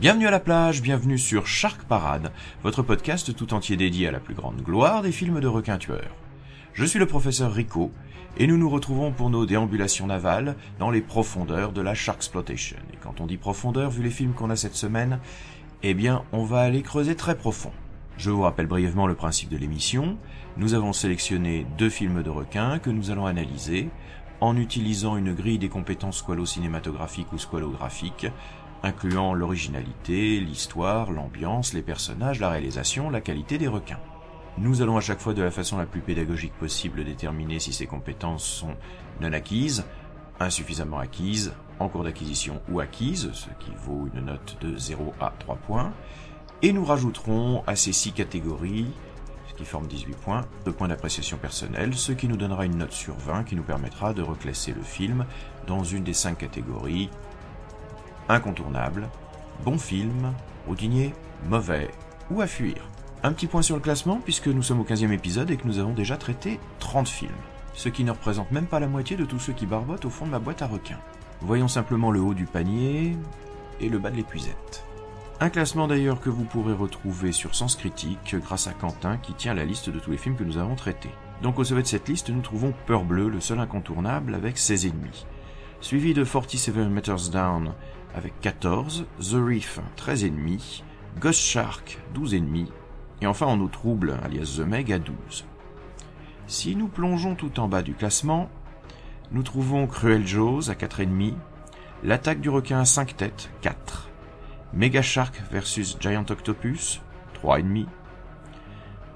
Bienvenue à la plage, bienvenue sur Shark Parade, votre podcast tout entier dédié à la plus grande gloire des films de requins tueurs. Je suis le professeur Rico, et nous nous retrouvons pour nos déambulations navales dans les profondeurs de la Sharksploitation. Et quand on dit profondeur, vu les films qu'on a cette semaine, eh bien, on va aller creuser très profond. Je vous rappelle brièvement le principe de l'émission. Nous avons sélectionné deux films de requins que nous allons analyser en utilisant une grille des compétences squalo-cinématographiques ou squalographiques, incluant l'originalité, l'histoire, l'ambiance, les personnages, la réalisation, la qualité des requins. Nous allons à chaque fois de la façon la plus pédagogique possible déterminer si ces compétences sont non acquises, insuffisamment acquises, en cours d'acquisition ou acquises, ce qui vaut une note de 0 à 3 points, et nous rajouterons à ces 6 catégories, ce qui forme 18 points, de points d'appréciation personnelle, ce qui nous donnera une note sur 20 qui nous permettra de reclasser le film dans une des 5 catégories incontournable, bon film, routinier, mauvais ou à fuir. Un petit point sur le classement puisque nous sommes au 15e épisode et que nous avons déjà traité 30 films, ce qui ne représente même pas la moitié de tous ceux qui barbotent au fond de ma boîte à requins. Voyons simplement le haut du panier et le bas de l'épuisette. Un classement d'ailleurs que vous pourrez retrouver sur Sens Critique grâce à Quentin qui tient la liste de tous les films que nous avons traités. Donc au sommet de cette liste, nous trouvons Peur Bleu, le seul incontournable avec ses ennemis. Suivi de 47 Meters Down avec 14, The Reef 13 ennemis, Ghost Shark 12 ennemis, et enfin en eau trouble, alias The Meg à 12. Si nous plongeons tout en bas du classement, nous trouvons Cruel Jaws à 4 ennemis, L'attaque du requin à 5 têtes 4, Mega Shark versus Giant Octopus 3 ennemis,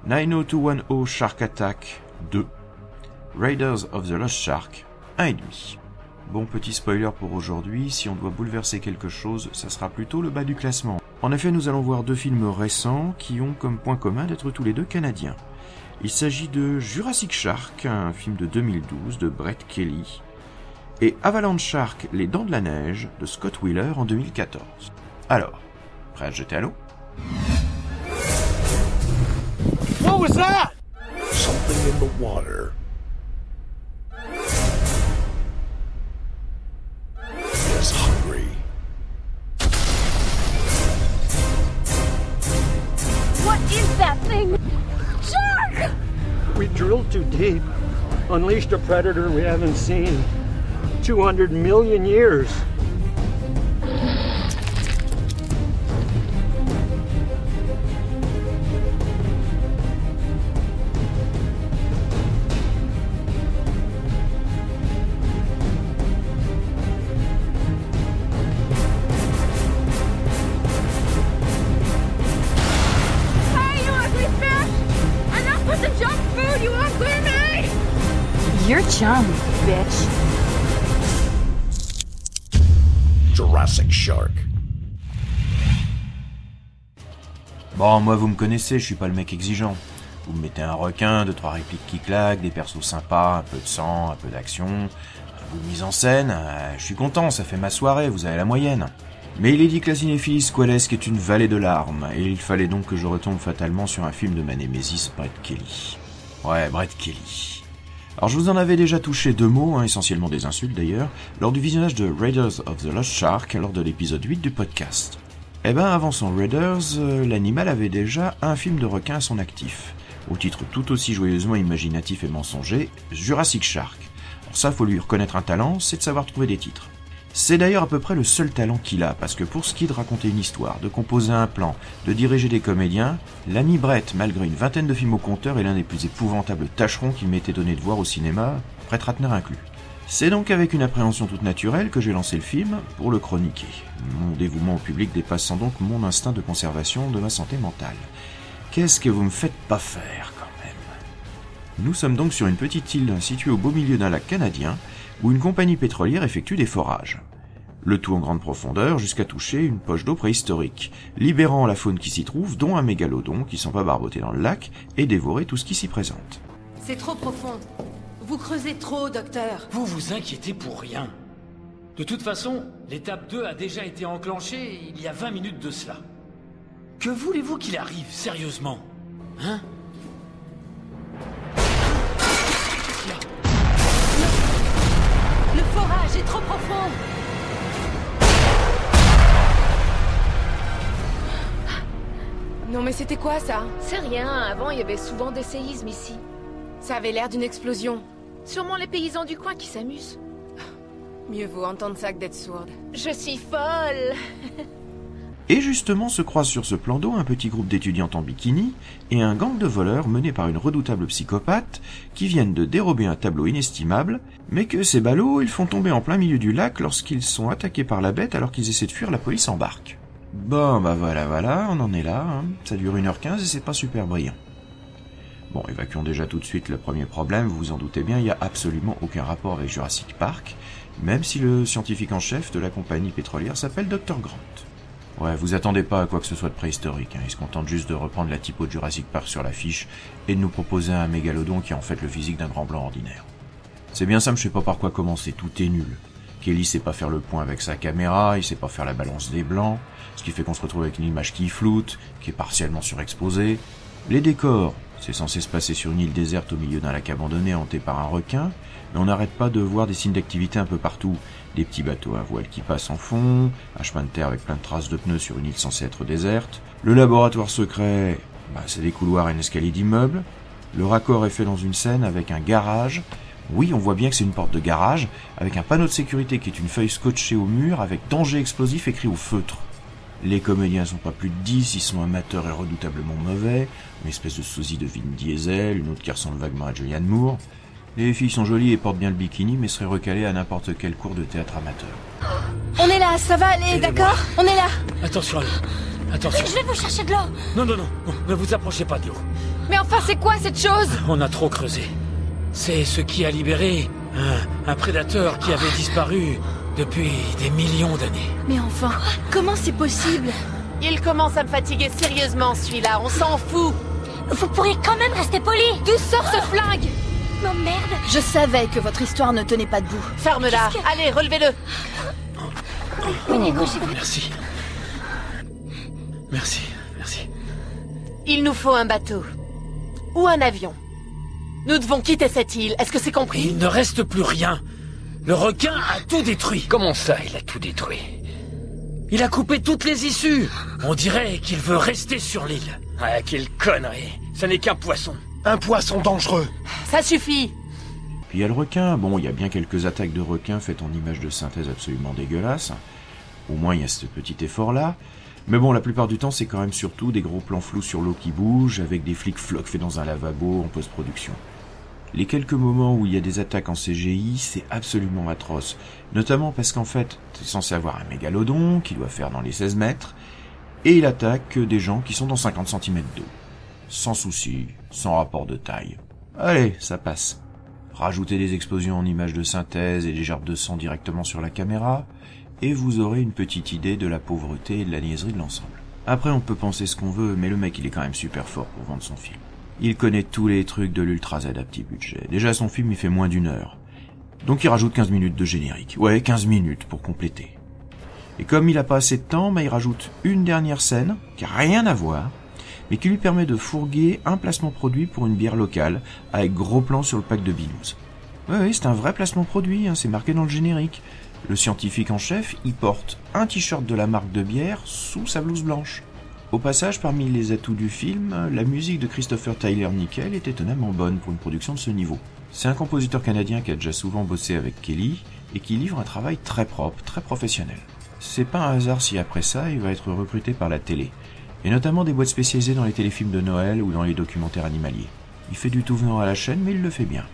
90210 Shark Attack 2, Raiders of the Lost Shark 1 ennemi. Bon petit spoiler pour aujourd'hui, si on doit bouleverser quelque chose, ça sera plutôt le bas du classement. En effet, nous allons voir deux films récents qui ont comme point commun d'être tous les deux canadiens. Il s'agit de Jurassic Shark, un film de 2012 de Brett Kelly, et Avalanche Shark, Les Dents de la Neige de Scott Wheeler en 2014. Alors, prêt à jeter à l'eau? What was that? Something in the water. Drilled too deep, unleashed a predator we haven't seen 200 million years. Bitch. Jurassic Shark. Bon, moi vous me connaissez, je suis pas le mec exigeant. Vous me mettez un requin, deux trois répliques qui claquent, des persos sympas, un peu de sang, un peu d'action, un bout de mise en scène, euh, je suis content, ça fait ma soirée, vous avez la moyenne. Mais il est dit que la cinéphilie squalesque est une vallée de larmes, et il fallait donc que je retombe fatalement sur un film de ma némésis, Brett Kelly. Ouais, Brett Kelly. Alors je vous en avais déjà touché deux mots, hein, essentiellement des insultes d'ailleurs, lors du visionnage de Raiders of the Lost Shark, lors de l'épisode 8 du podcast. Eh ben, avant son Raiders, euh, l'animal avait déjà un film de requin à son actif, au titre tout aussi joyeusement imaginatif et mensonger, Jurassic Shark. Alors ça, faut lui reconnaître un talent, c'est de savoir trouver des titres. C'est d'ailleurs à peu près le seul talent qu'il a, parce que pour ce qui est de raconter une histoire, de composer un plan, de diriger des comédiens, l'ami Brett, malgré une vingtaine de films au compteur, est l'un des plus épouvantables tâcherons qu'il m'était donné de voir au cinéma, Brett Ratner inclus. C'est donc avec une appréhension toute naturelle que j'ai lancé le film pour le chroniquer. Mon dévouement au public dépassant donc mon instinct de conservation de ma santé mentale. Qu'est-ce que vous me faites pas faire quand même? Nous sommes donc sur une petite île située au beau milieu d'un lac canadien où une compagnie pétrolière effectue des forages. Le tout en grande profondeur jusqu'à toucher une poche d'eau préhistorique, libérant la faune qui s'y trouve, dont un mégalodon qui s'en va barboter dans le lac et dévorer tout ce qui s'y présente. C'est trop profond. Vous creusez trop, docteur. Vous vous inquiétez pour rien. De toute façon, l'étape 2 a déjà été enclenchée il y a 20 minutes de cela. Que voulez-vous qu'il arrive, sérieusement? Hein? Forage est trop profond. Non mais c'était quoi ça? C'est rien, avant il y avait souvent des séismes ici. Ça avait l'air d'une explosion. Sûrement les paysans du coin qui s'amusent. Mieux vaut entendre ça que d'être sourde. Je suis folle Et justement se croisent sur ce plan d'eau un petit groupe d'étudiantes en bikini et un gang de voleurs mené par une redoutable psychopathe qui viennent de dérober un tableau inestimable, mais que ces ballots ils font tomber en plein milieu du lac lorsqu'ils sont attaqués par la bête alors qu'ils essaient de fuir la police en barque. Bon bah voilà voilà, on en est là, hein. ça dure 1h15 et c'est pas super brillant. Bon, évacuons déjà tout de suite le premier problème, vous vous en doutez bien, il n'y a absolument aucun rapport avec Jurassic Park, même si le scientifique en chef de la compagnie pétrolière s'appelle Dr. Grant. Ouais, vous attendez pas à quoi que ce soit de préhistorique, hein. il se contente juste de reprendre la typo de Jurassic Park sur l'affiche et de nous proposer un mégalodon qui a en fait le physique d'un grand blanc ordinaire. C'est bien simple, je sais pas par quoi commencer, tout est nul. Kelly sait pas faire le point avec sa caméra, il sait pas faire la balance des blancs, ce qui fait qu'on se retrouve avec une image qui floute, qui est partiellement surexposée. Les décors, c'est censé se passer sur une île déserte au milieu d'un lac abandonné hanté par un requin, mais on n'arrête pas de voir des signes d'activité un peu partout. Des petits bateaux à voile qui passent en fond, un chemin de terre avec plein de traces de pneus sur une île censée être déserte. Le laboratoire secret, bah, c'est des couloirs et un escalier d'immeuble. Le raccord est fait dans une scène avec un garage. Oui, on voit bien que c'est une porte de garage, avec un panneau de sécurité qui est une feuille scotchée au mur avec danger explosif écrit au feutre. Les comédiens sont pas plus de 10, ils sont amateurs et redoutablement mauvais, une espèce de sosie de Vin Diesel, une autre qui ressemble vaguement à Julianne Moore. Les filles sont jolies et portent bien le bikini, mais seraient recalées à n'importe quel cours de théâtre amateur. On est là, ça va aller, d'accord On est là Attention à l'eau. Attention. Je vais vous chercher de l'eau Non, non, non, non, ne vous approchez pas de l'eau. Mais enfin, c'est quoi cette chose? On a trop creusé. C'est ce qui a libéré un, un prédateur qui avait disparu depuis des millions d'années. Mais enfin, comment c'est possible? Il commence à me fatiguer sérieusement celui-là, on s'en fout. Vous pourriez quand même rester poli D'où sort ce flingue? Merde Je savais que votre histoire ne tenait pas debout. Ferme-la. Allez, relevez-le. Merci. Merci, merci. Il nous faut un bateau. Ou un avion. Nous devons quitter cette île, est-ce que c'est compris? Il ne reste plus rien. Le requin a tout détruit. Comment ça, il a tout détruit? Il a coupé toutes les issues. On dirait qu'il veut rester sur l'île. Ah, quelle connerie Ce n'est qu'un poisson. Un poisson dangereux. Ça suffit. Puis il y a le requin. Bon, il y a bien quelques attaques de requins faites en images de synthèse absolument dégueulasses. Au moins, il y a ce petit effort-là. Mais bon, la plupart du temps, c'est quand même surtout des gros plans flous sur l'eau qui bouge, avec des flics flocs faits dans un lavabo en post-production. Les quelques moments où il y a des attaques en CGI, c'est absolument atroce. Notamment parce qu'en fait, t'es censé avoir un mégalodon qui doit faire dans les 16 mètres, et il attaque des gens qui sont dans 50 cm d'eau. Sans souci, sans rapport de taille. Allez, ça passe. Rajoutez des explosions en images de synthèse et des gerbes de sang directement sur la caméra, et vous aurez une petite idée de la pauvreté et de la niaiserie de l'ensemble. Après, on peut penser ce qu'on veut, mais le mec, il est quand même super fort pour vendre son film. Il connaît tous les trucs de l'Ultra Z à petit budget. Déjà, son film, il fait moins d'une heure. Donc il rajoute 15 minutes de générique. Ouais, 15 minutes pour compléter. Et comme il a pas assez de temps, bah, il rajoute une dernière scène, qui a rien à voir, mais qui lui permet de fourguer un placement produit pour une bière locale, avec gros plan sur le pack de Binous. Oui, c'est un vrai placement produit, hein, c'est marqué dans le générique. Le scientifique en chef, il porte un t-shirt de la marque de bière sous sa blouse blanche. Au passage, parmi les atouts du film, la musique de Christopher Tyler Nickel est étonnamment bonne pour une production de ce niveau. C'est un compositeur canadien qui a déjà souvent bossé avec Kelly et qui livre un travail très propre, très professionnel. C'est pas un hasard si après ça, il va être recruté par la télé, et notamment des boîtes spécialisées dans les téléfilms de Noël ou dans les documentaires animaliers. Il fait du tout venant à la chaîne, mais il le fait bien.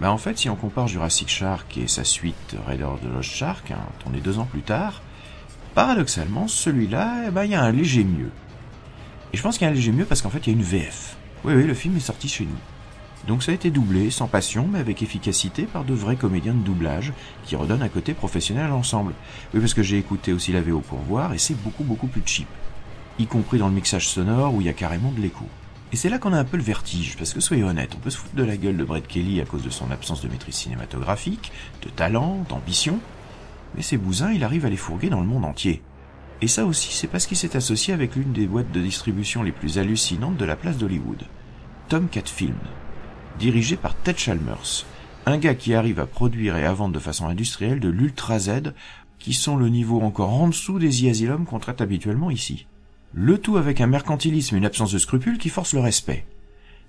Bah en fait, si on compare Jurassic Shark et sa suite Raider the Lost Shark, hein, tourné deux ans plus tard, paradoxalement, celui-là, eh ben, il y a un léger mieux. Et je pense qu'il y a un léger mieux parce qu'en fait, il y a une VF. Oui, oui, le film est sorti chez nous. Donc ça a été doublé, sans passion, mais avec efficacité, par de vrais comédiens de doublage, qui redonnent un côté professionnel à l'ensemble. Oui, parce que j'ai écouté aussi la VO pour voir, et c'est beaucoup beaucoup plus cheap. Y compris dans le mixage sonore, où il y a carrément de l'écho. Et c'est là qu'on a un peu le vertige, parce que soyez honnête, on peut se foutre de la gueule de Brett Kelly à cause de son absence de maîtrise cinématographique, de talent, d'ambition, mais ces bousins, il arrive à les fourguer dans le monde entier. Et ça aussi, c'est parce qu'il s'est associé avec l'une des boîtes de distribution les plus hallucinantes de la place d'Hollywood. Tomcat Film, dirigé par Ted Chalmers, un gars qui arrive à produire et à vendre de façon industrielle de l'Ultra Z, qui sont le niveau encore en dessous des e-asylums qu'on traite habituellement ici. Le tout avec un mercantilisme et une absence de scrupules qui forcent le respect.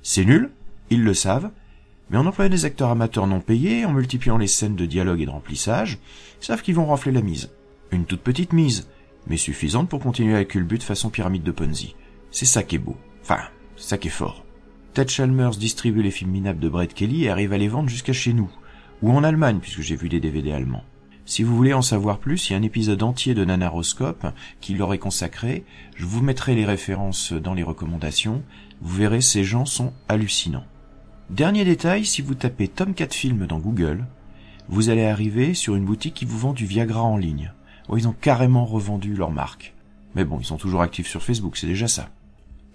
C'est nul, ils le savent, mais en employant des acteurs amateurs non payés, en multipliant les scènes de dialogue et de remplissage, ils savent qu'ils vont rafler la mise. Une toute petite mise, mais suffisante pour continuer à culbut façon pyramide de Ponzi. C'est ça qui est beau. Enfin, ça qui est fort. Ted Chalmers distribue les films minables de Brett Kelly et arrive à les vendre jusqu'à chez nous. Ou en Allemagne, puisque j'ai vu des DVD allemands. Si vous voulez en savoir plus, il y a un épisode entier de Nanaroscope qui leur est consacré. Je vous mettrai les références dans les recommandations. Vous verrez, ces gens sont hallucinants. Dernier détail, si vous tapez Tomcat Film dans Google, vous allez arriver sur une boutique qui vous vend du Viagra en ligne. Oh, ils ont carrément revendu leur marque. Mais bon, ils sont toujours actifs sur Facebook, c'est déjà ça.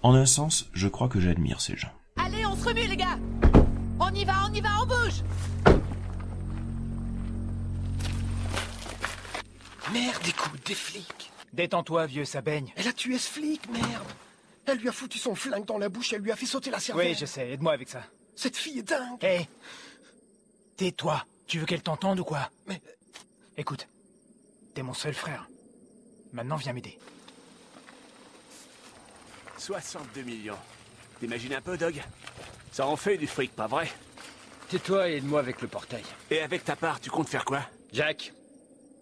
En un sens, je crois que j'admire ces gens. Allez, on se remue, les gars On y va, on y va, on bouge Merde, écoute, des flics. Détends-toi, vieux, ça baigne. Elle a tué ce flic, merde. Elle lui a foutu son flingue dans la bouche, elle lui a fait sauter la cervelle. Oui, je sais, aide-moi avec ça. Cette fille est dingue. Hé Tais-toi. Tu veux qu'elle t'entende ou quoi? Mais... Écoute, t'es mon seul frère. Maintenant, viens m'aider. 62 millions. T'imagines un peu, Doug Ça en fait du fric, pas vrai? Tais-toi et aide-moi avec le portail. Et avec ta part, tu comptes faire quoi? Jack,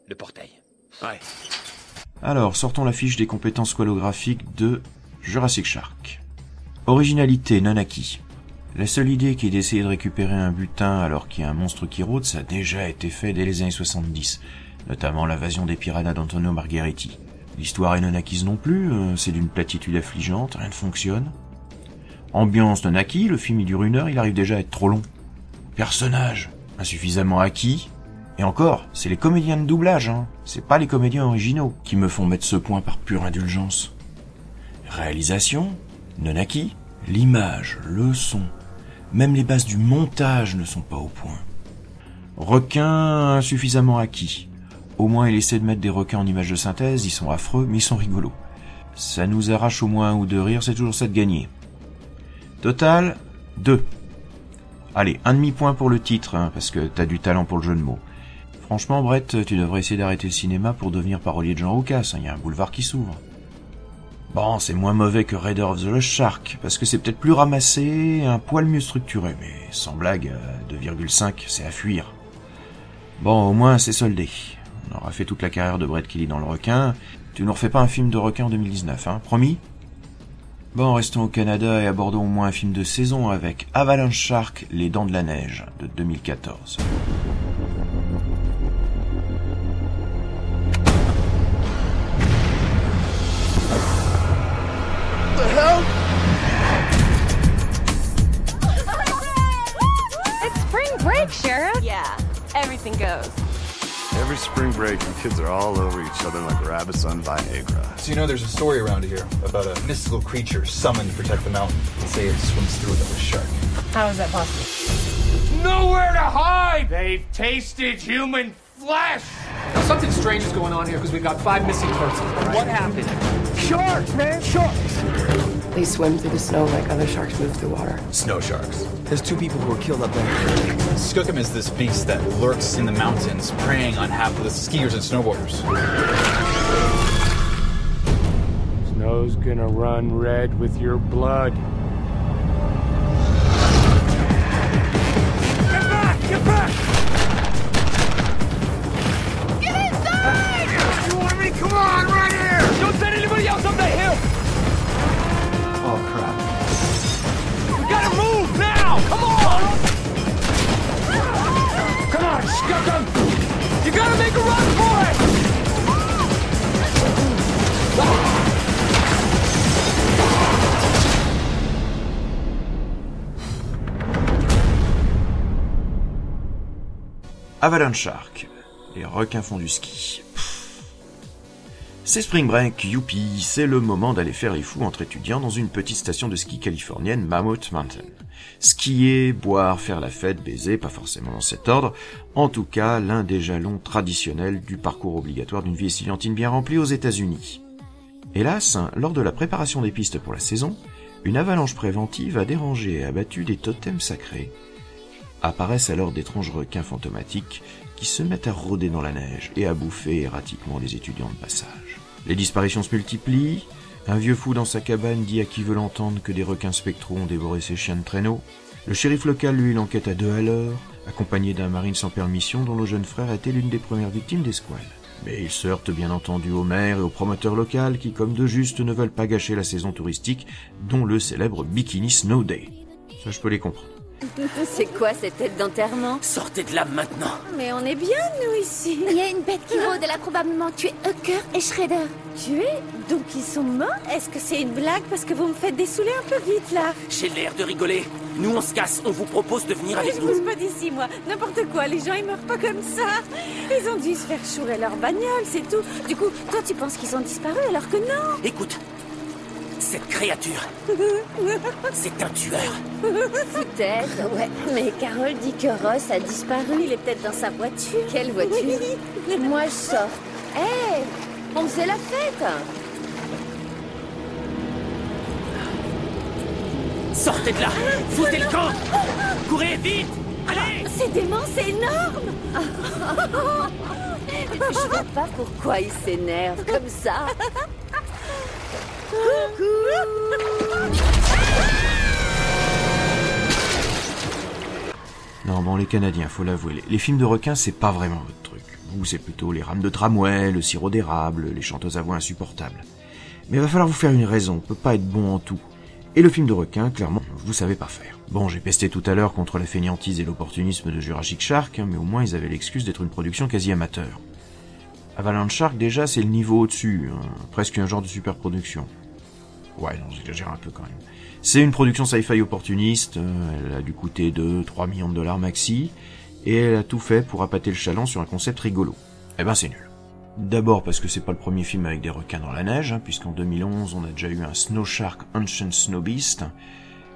le portail. Alors, sortons la fiche des compétences squalographiques de Jurassic Shark. Originalité non acquis. La seule idée qui est d'essayer de récupérer un butin alors qu'il y a un monstre qui rôde, ça a déjà été fait dès les années 70, notamment l'invasion des piranhas d'Antonio Margheriti. L'histoire est non acquise non plus, euh, c'est d'une platitude affligeante, rien ne fonctionne. Ambiance non acquis, le film il dure une heure, il arrive déjà à être trop long. Personnage, insuffisamment acquis. Et encore, c'est les comédiens de doublage, hein. C'est pas les comédiens originaux qui me font mettre ce point par pure indulgence. Réalisation, non acquis. L'image, le son, même les bases du montage ne sont pas au point. Requin insuffisamment acquis. Au moins il essaie de mettre des requins en image de synthèse, ils sont affreux, mais ils sont rigolos. Ça nous arrache au moins un ou deux rires, c'est toujours ça de gagner. Total, deux. Allez, un demi-point pour le titre, hein, parce que t'as du talent pour le jeu de mots. Franchement, Brett, tu devrais essayer d'arrêter le cinéma pour devenir parolier de Jean Roucas, il y a un boulevard qui s'ouvre. Bon, c'est moins mauvais que Raider of the Lost Shark, parce que c'est peut-être plus ramassé, un poil mieux structuré, mais sans blague, 2,5, c'est à fuir. Bon, au moins, c'est soldé. On aura fait toute la carrière de Brett Kelly dans le requin. Tu nous refais pas un film de requin en 2019, hein, promis? Bon, restons au Canada et abordons au moins un film de saison avec Avalanche Shark, Les Dents de la Neige, de 2014. Everything goes. Every spring break, you kids are all over each other like rabbits on Viagra. So you know there's a story around here about a mystical creature summoned to protect the mountain. They say it swims through it like a shark. How is that possible? Nowhere to hide! They've tasted human flesh! Now, something strange is going on here because we've got five missing persons. What happened? Sharks, man, sharks! They swim through the snow like other sharks move through water. Snow sharks. There's two people who were killed up there. Skookum is this beast that lurks in the mountains, preying on hapless skiers and snowboarders. Snow's gonna run red with your blood. now! Come on! Come on, scuff him! You gotta make a run for it! Avalanche Shark, les requins font du ski. C'est Spring Break, youpi, c'est le moment d'aller faire les fous entre étudiants dans une petite station de ski californienne, Mammoth Mountain. Skier, boire, faire la fête, baiser, pas forcément dans cet ordre, en tout cas l'un des jalons traditionnels du parcours obligatoire d'une vie estudiantine bien remplie aux États-Unis. Hélas, lors de la préparation des pistes pour la saison, une avalanche préventive a dérangé et abattu des totems sacrés. Apparaissent alors d'étranges requins fantomatiques qui se mettent à rôder dans la neige et à bouffer erratiquement les étudiants de passage. Les disparitions se multiplient, un vieux fou dans sa cabane dit à qui veut l'entendre que des requins spectraux ont dévoré ses chiens de traîneau. Le shérif local, lui, l'enquête à deux à l'heure, accompagné d'un marine sans permission dont le jeune frère était l'une des premières victimes des squales. Mais il se heurte bien entendu au maire et au promoteur local qui, comme de juste, ne veulent pas gâcher la saison touristique, dont le célèbre Bikini Snow Day. Ça, je peux les comprendre. C'est quoi cette tête d'enterrement? Sortez de là maintenant. Mais on est bien, nous, ici. Il y a une bête qui rôde, elle a probablement tué Hucker et Shredder. Tué? Donc ils sont morts? Est-ce que c'est une blague Parce que vous me faites dessouler un peu vite, là? J'ai l'air de rigoler. Nous, on se casse. On vous propose de venir avec Je nous. bouge pas d'ici, moi. N'importe quoi, les gens, ils meurent pas comme ça. Ils ont dû se faire chourer leur bagnole, c'est tout. Du coup, toi, tu penses qu'ils ont disparu alors que non? Écoute, cette créature, c'est un tueur. Peut-être, ouais. Mais Carole dit que Ross a disparu. Il est peut-être dans sa voiture. Quelle voiture? Moi, je sors. Hé On faisait la fête Sortez de là Foutez le camp Courez vite Allez C'est dément, c'est énorme Je vois pas pourquoi il s'énerve comme ça. Non, bon, les Canadiens, faut l'avouer, les, films de requins, c'est pas vraiment votre truc. Vous, c'est plutôt les rames de tramway, le sirop d'érable, les chanteuses à voix insupportables. Mais va falloir vous faire une raison, on peut pas être bon en tout. Et le film de requin, clairement, vous savez pas faire. Bon, j'ai pesté tout à l'heure contre la fainéantise et l'opportunisme de Jurassic Shark, hein, mais au moins ils avaient l'excuse d'être une production quasi amateur. Avalanche Shark, déjà, c'est le niveau au-dessus, hein, presque un genre de superproduction. Ouais, non, j'exagère un peu quand même. C'est une production sci-fi opportuniste, euh, elle a dû coûter 2-3 millions de dollars maxi, et elle a tout fait pour appâter le chaland sur un concept rigolo. Eh ben c'est nul. D'abord parce que c'est pas le premier film avec des requins dans la neige, hein, puisqu'en 2011 on a déjà eu un Snow Shark Ancient Snow Beast,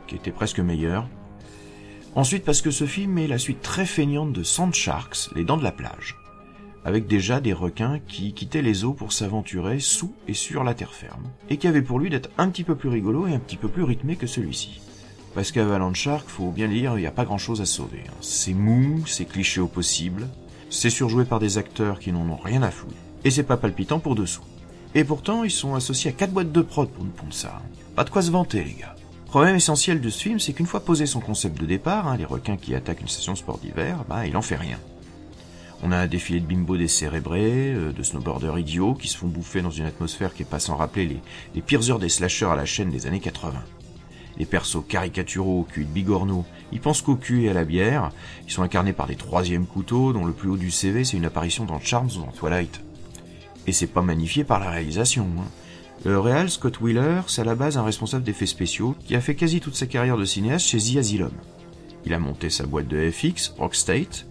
qui était presque meilleur. Ensuite parce que ce film est la suite très feignante de Sand Sharks, les dents de la plage, avec déjà des requins qui quittaient les eaux pour s'aventurer sous et sur la terre ferme, et qui avait pour lui d'être un petit peu plus rigolo et un petit peu plus rythmé que celui-ci. Parce qu'Avalanche Shark, faut bien le dire, il n'y a pas grand chose à sauver. hein. C'est mou, c'est cliché au possible, c'est surjoué par des acteurs qui n'en ont rien à foutre, et c'est pas palpitant pour dessous. Et pourtant, ils sont associés à quatre boîtes de prod pour nous pondre ça. hein. Pas de quoi se vanter, les gars. Problème essentiel de ce film, c'est qu'une fois posé son concept de départ, hein, les requins qui attaquent une station sport d'hiver, bah, il en fait rien. On a un défilé de bimbo décérébrés, euh, de snowboarders idiots qui se font bouffer dans une atmosphère qui est pas sans rappeler les, les pires heures des slashers à la chaîne des années 80. Les persos caricaturaux au cul de bigorneaux, ils pensent qu'au cul et à la bière, ils sont incarnés par des troisièmes couteaux dont le plus haut du CV c'est une apparition dans Charms ou dans Twilight. Et c'est pas magnifié par la réalisation. hein. Le réal Scott Wheeler, c'est à la base un responsable d'effets spéciaux qui a fait quasi toute sa carrière de cinéaste chez The Asylum. Il a monté sa boîte de FX, Rockstate,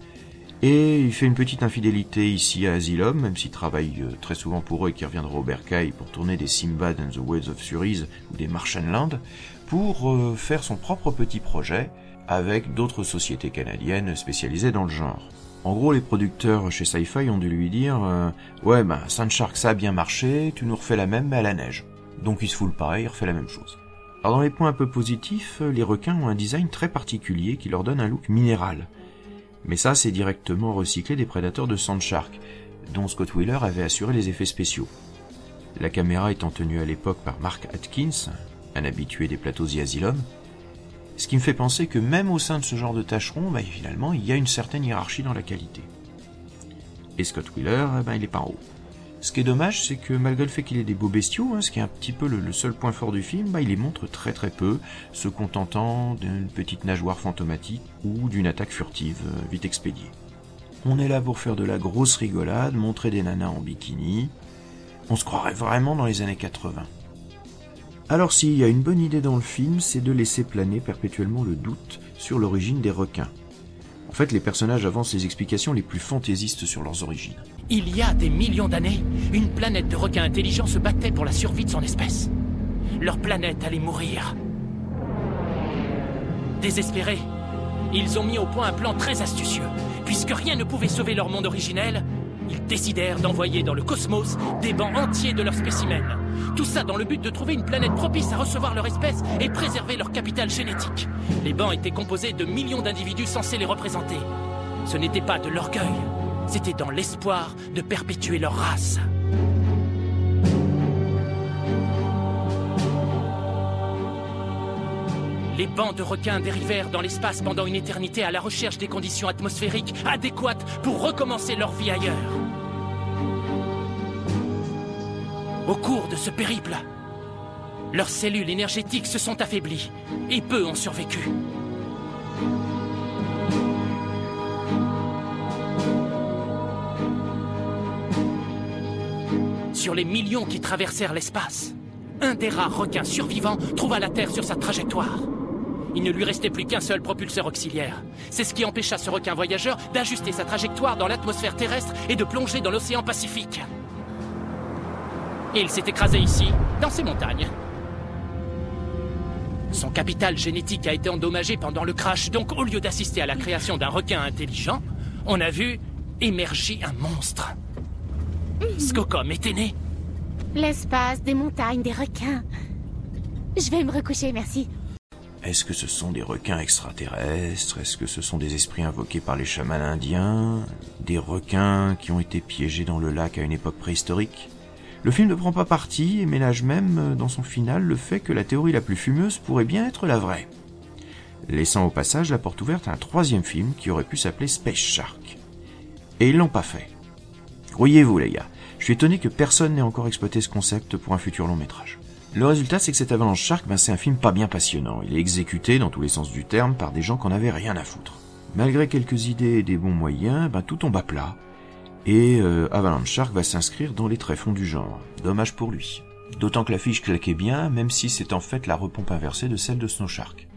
et il fait une petite infidélité ici à Asylum, même s'il travaille euh, très souvent pour eux et qu'il reviendra au Bercail pour tourner des Simbad and the Waves of Surise ou des Martianland, pour euh, faire son propre petit projet avec d'autres sociétés canadiennes spécialisées dans le genre. En gros, les producteurs chez Sci-Fi ont dû lui dire euh, Ouais, ben, Sunshark, ça a bien marché, tu nous refais la même, mais à la neige. Donc il se fout le pareil, il refait la même chose. Alors dans les points un peu positifs, les requins ont un design très particulier qui leur donne un look minéral. Mais ça, c'est directement recyclé des prédateurs de Sandshark, dont Scott Wheeler avait assuré les effets spéciaux. La caméra étant tenue à l'époque par Mark Atkins, un habitué des plateaux The Asylum, ce qui me fait penser que même au sein de ce genre de tâcheron, bah, finalement, il y a une certaine hiérarchie dans la qualité. Et Scott Wheeler, ben, il est pas en haut. Ce qui est dommage, c'est que malgré le fait qu'il ait des beaux bestiaux, hein, ce qui est un petit peu le, seul point fort du film, bah, il les montre très très peu, se contentant d'une petite nageoire fantomatique ou d'une attaque furtive euh, vite expédiée. On est là pour faire de la grosse rigolade, montrer des nanas en bikini. On se croirait vraiment dans les années 80. Alors s'il y a une bonne idée dans le film, c'est de laisser planer perpétuellement le doute sur l'origine des requins. fait, les personnages avancent les explications les plus fantaisistes sur leurs origines. Il y a des millions d'années, une planète de requins intelligents se battait pour la survie de son espèce. Leur planète allait mourir. Désespérés, ils ont mis au point un plan très astucieux. Puisque rien ne pouvait sauver leur monde originel, ils décidèrent d'envoyer dans le cosmos des bancs entiers de leurs spécimens. Tout ça dans le but de trouver une planète propice à recevoir leur espèce et préserver leur capital génétique. Les bancs étaient composés de millions d'individus censés les représenter. Ce n'était pas de l'orgueil, c'était dans l'espoir de perpétuer leur race. Les bancs de requins dérivèrent dans l'espace pendant une éternité à la recherche des conditions atmosphériques adéquates pour recommencer leur vie ailleurs. Au cours de ce périple, leurs cellules énergétiques se sont affaiblies et peu ont survécu. Sur les millions qui traversèrent l'espace, un des rares requins survivants trouva la Terre sur sa trajectoire. Il ne lui restait plus qu'un seul propulseur auxiliaire. C'est ce qui empêcha ce requin voyageur d'ajuster sa trajectoire dans l'atmosphère terrestre et de plonger dans l'océan Pacifique. Il s'est écrasé ici, dans ces montagnes. Son capital génétique a été endommagé pendant le crash, donc au lieu d'assister à la création d'un requin intelligent, on a vu émerger un monstre. Skocom était né. L'espace, des montagnes, des requins. Je vais me recoucher, merci. Est-ce que ce sont des requins extraterrestres? Est-ce que ce sont des esprits invoqués par les chamans indiens? Des requins qui ont été piégés dans le lac à une époque préhistorique? Le film ne prend pas parti et ménage même dans son final le fait que la théorie la plus fumeuse pourrait bien être la vraie. Laissant au passage la porte ouverte à un troisième film qui aurait pu s'appeler Space Shark. Et ils l'ont pas fait. Croyez-vous les gars, je suis étonné que personne n'ait encore exploité ce concept pour un futur long métrage. Le résultat, c'est que cet Avalanche Shark, ben, c'est un film pas bien passionnant. Il est exécuté, dans tous les sens du terme, par des gens qu'on avait rien à foutre. Malgré quelques idées et des bons moyens, ben, tout tombe à plat. Et euh, Avalanche Shark va s'inscrire dans les tréfonds du genre. Dommage pour lui. D'autant que l'affiche claquait bien, même si c'est en fait la repompe inversée de celle de Snow Shark.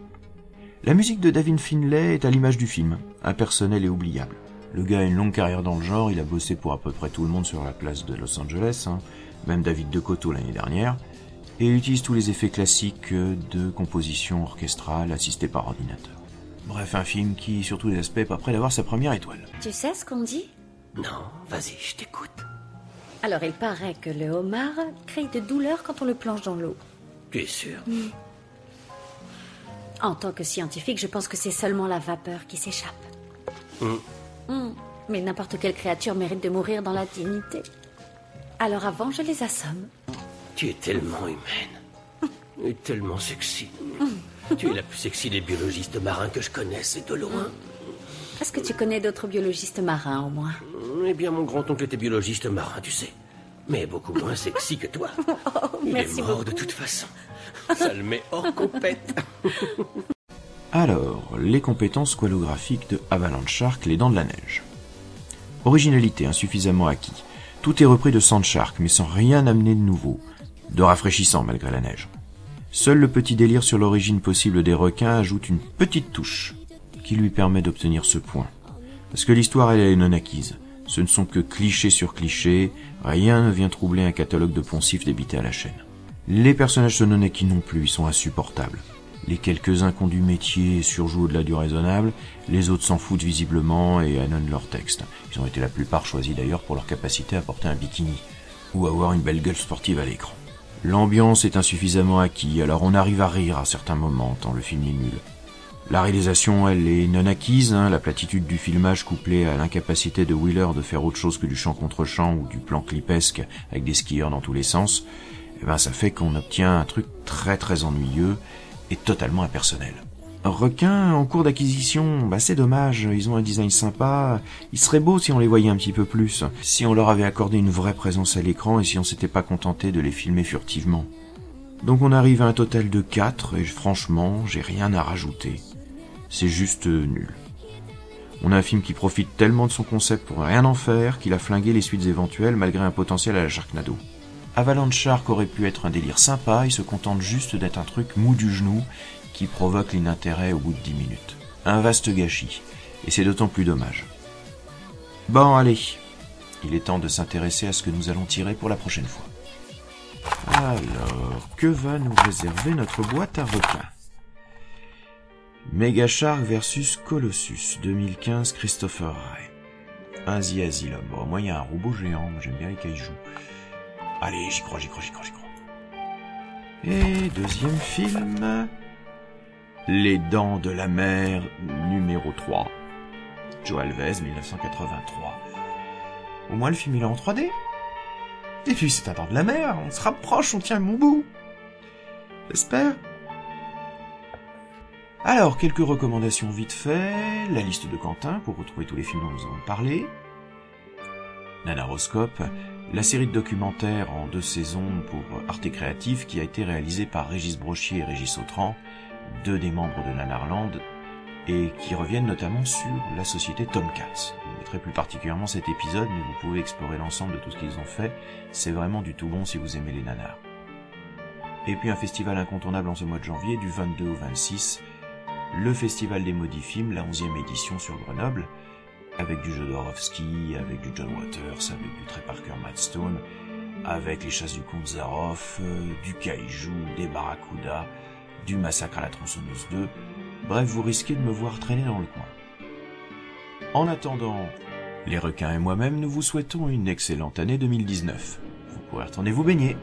La musique de David Finlay est à l'image du film, impersonnelle et oubliable. Le gars a une longue carrière dans le genre, il a bossé pour à peu près tout le monde sur la place de Los Angeles, hein, même David de Coteau l'année dernière, et il utilise tous les effets classiques de composition orchestrale assistée par ordinateur. Bref, un film qui, sur tous les aspects, est pas prêt d'avoir sa première étoile. Tu sais ce qu'on dit? Non, vas-y, je t'écoute. Alors, il paraît que le homard crée de douleur quand on le plonge dans l'eau. Tu es sûr? En tant que scientifique, je pense que c'est seulement la vapeur qui s'échappe. Hum. Hmm. Mais n'importe quelle créature mérite de mourir dans la dignité. Alors avant, je les assomme. Tu es tellement humaine. Et tellement sexy. tu es la plus sexy des biologistes marins que je connaisse, et de loin. Est-ce que tu connais d'autres biologistes marins, au moins? Eh bien, mon grand-oncle était biologiste marin, tu sais. Mais beaucoup moins sexy que toi. Il merci est mort beaucoup. de toute façon. Ça le met hors compète. Alors, les compétences squalographiques de Avalanche Shark, les dents de la neige. Originalité insuffisamment acquis. Tout est repris de Sand Shark, mais sans rien amener de nouveau, de rafraîchissant malgré la neige. Seul le petit délire sur l'origine possible des requins ajoute une petite touche qui lui permet d'obtenir ce point. Parce que l'histoire, elle, est non acquise. Ce ne sont que clichés sur clichés, rien ne vient troubler un catalogue de poncifs débité à la chaîne. Les personnages sont non acquis non plus, ils sont insupportables. Les quelques-uns qui du métier surjouent au-delà du raisonnable, les autres s'en foutent visiblement et annonnent leur texte. Ils ont été la plupart choisis d'ailleurs pour leur capacité à porter un bikini, ou avoir une belle gueule sportive à l'écran. L'ambiance est insuffisamment acquise, alors on arrive à rire à certains moments, tant le film est nul. La réalisation, elle, est non acquise, hein, la platitude du filmage couplée à l'incapacité de Wheeler de faire autre chose que du champ contre champ ou du plan clipesque avec des skieurs dans tous les sens, eh ben ça fait qu'on obtient un truc très très ennuyeux et totalement impersonnel. Requin en cours d'acquisition, bah c'est dommage, ils ont un design sympa, il serait beau si on les voyait un petit peu plus, si on leur avait accordé une vraie présence à l'écran et si on s'était pas contenté de les filmer furtivement. Donc on arrive à un total de 4 et franchement, j'ai rien à rajouter. C'est juste nul. On a un film qui profite tellement de son concept pour rien en faire qu'il a flingué les suites éventuelles malgré un potentiel à la Sharknado. Avalanche Shark aurait pu être un délire sympa, il se contente juste d'être un truc mou du genou qui provoque l'inintérêt au bout de 10 minutes. Un vaste gâchis. Et c'est d'autant plus dommage. Bon, allez, il est temps de s'intéresser à ce que nous allons tirer pour la prochaine fois. Alors, que va nous réserver notre boîte à requins Mega Shark versus Colossus, 2015, Christopher Ray. Un Asylum. Bon, moi, il y a un robot géant, j'aime bien les kaijus. Allez, j'y crois, j'y crois, j'y crois, j'y crois. Et deuxième film... Les Dents de la Mer, numéro 3. Joe Alves, 1983. Au moins, le film, il est en 3D. Et puis, c'est un Dents de la Mer, on se rapproche, on tient mon bout. J'espère. Alors, quelques recommandations vite fait, la liste de Quentin pour retrouver tous les films dont nous avons parlé, Nanaroscope, la série de documentaires en deux saisons pour Arte Créatif qui a été réalisée par Régis Brochier et Régis Autran, deux des membres de Nanarland, et qui reviennent notamment sur la société Tomcats. Je mettrai plus particulièrement cet épisode, mais vous pouvez explorer l'ensemble de tout ce qu'ils ont fait. C'est vraiment du tout bon si vous aimez les nanars. Et puis un festival incontournable en ce mois de janvier, du 22 au 26, le Festival des Maudits Films, la 11e édition sur Grenoble, avec du Jodorowsky, avec du John Waters, avec du Trey Parker Matt Stone, avec les chasses du Zaroff, euh, du Kaiju, des Barracuda, du Massacre à la tronçonneuse 2, bref, vous risquez de me voir traîner dans le coin. En attendant, les requins et moi-même, nous vous souhaitons une excellente année 2019. Vous pourrez retourner vous baigner.